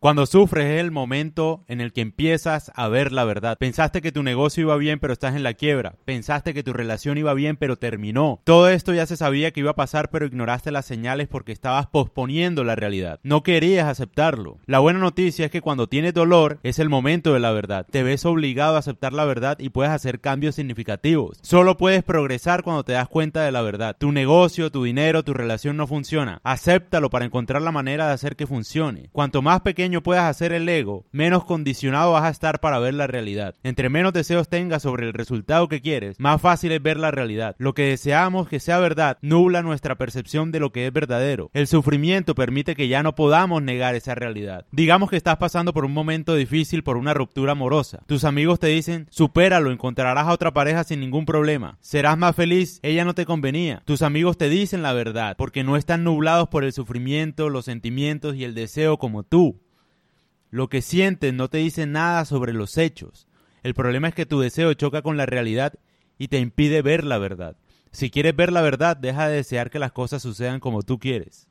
Cuando sufres es el momento en el que empiezas a ver la verdad. Pensaste que tu negocio iba bien pero estás en la quiebra. Pensaste que tu relación iba bien pero terminó. Todo esto ya se sabía que iba a pasar pero ignoraste las señales porque estabas posponiendo la realidad. No querías aceptarlo. La buena noticia es que cuando tienes dolor es el momento de la verdad. Te ves obligado a aceptar la verdad y puedes hacer cambios significativos. Solo puedes progresar cuando te das cuenta de la verdad. Tu negocio, tu dinero, tu relación no funciona. Acéptalo para encontrar la manera de hacer que funcione. Cuanto más pequeño puedas hacer el ego, menos condicionado vas a estar para ver la realidad. Entre menos deseos tengas sobre el resultado que quieres, más fácil es ver la realidad. Lo que deseamos que sea verdad nubla nuestra percepción de lo que es verdadero. El sufrimiento permite que ya no podamos negar esa realidad. Digamos que estás pasando por un momento difícil por una ruptura amorosa. Tus amigos te dicen, supéralo, encontrarás a otra pareja sin ningún problema. Serás más feliz, ella no te convenía. Tus amigos te dicen la verdad, porque no están nublados por el sufrimiento, los sentimientos y el deseo como tú. Lo que sientes no te dice nada sobre los hechos. El problema es que tu deseo choca con la realidad y te impide ver la verdad. Si quieres ver la verdad, deja de desear que las cosas sucedan como tú quieres.